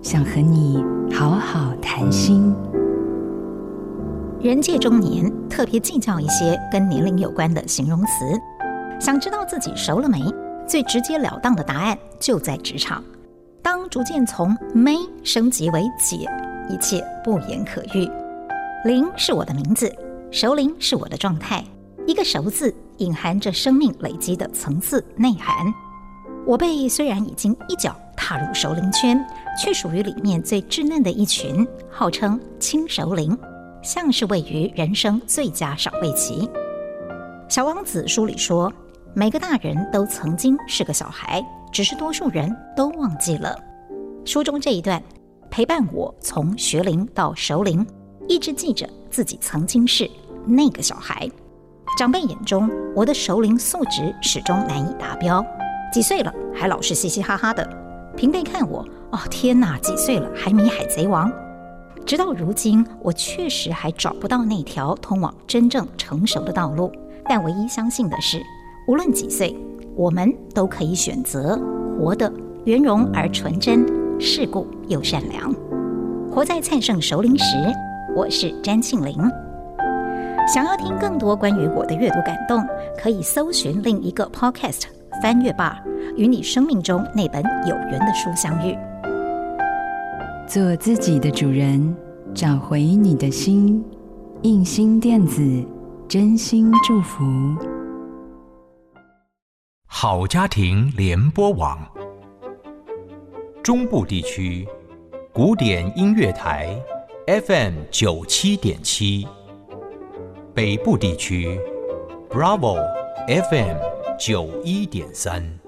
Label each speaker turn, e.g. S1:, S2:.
S1: 想和你好好谈心。
S2: 人界中年，特别计较一些跟年龄有关的形容词。想知道自己熟了没？最直截了当的答案就在职场。当逐渐从没升级为解，一切不言可喻。零是我的名字，熟龄是我的状态。一个“熟”字隐含着生命累积的层次内涵。我辈虽然已经一脚踏入熟龄圈，却属于里面最稚嫩的一群，号称轻熟龄，像是位于人生最佳赏味期。小王子书里说，每个大人都曾经是个小孩，只是多数人都忘记了。书中这一段陪伴我从学龄到熟龄。一直记着自己曾经是那个小孩，长辈眼中我的熟龄素质始终难以达标。几岁了还老是嘻嘻哈哈的，平辈看我，哦天哪，几岁了还迷海贼王？直到如今，我确实还找不到那条通往真正成熟的道路。但唯一相信的是，无论几岁，我们都可以选择活得圆融而纯真，世故又善良，活在灿盛熟龄时。我是詹庆玲。想要听更多关于我的阅读感动，可以搜寻另一个 Podcast《翻阅吧》，与你生命中那本有缘的书相遇。
S1: 做自己的主人，找回你的心。印心电子，真心祝福。
S3: 好家庭联播网，中部地区古典音乐台。FM 九七点七，北部地区，Bravo FM 九一点三。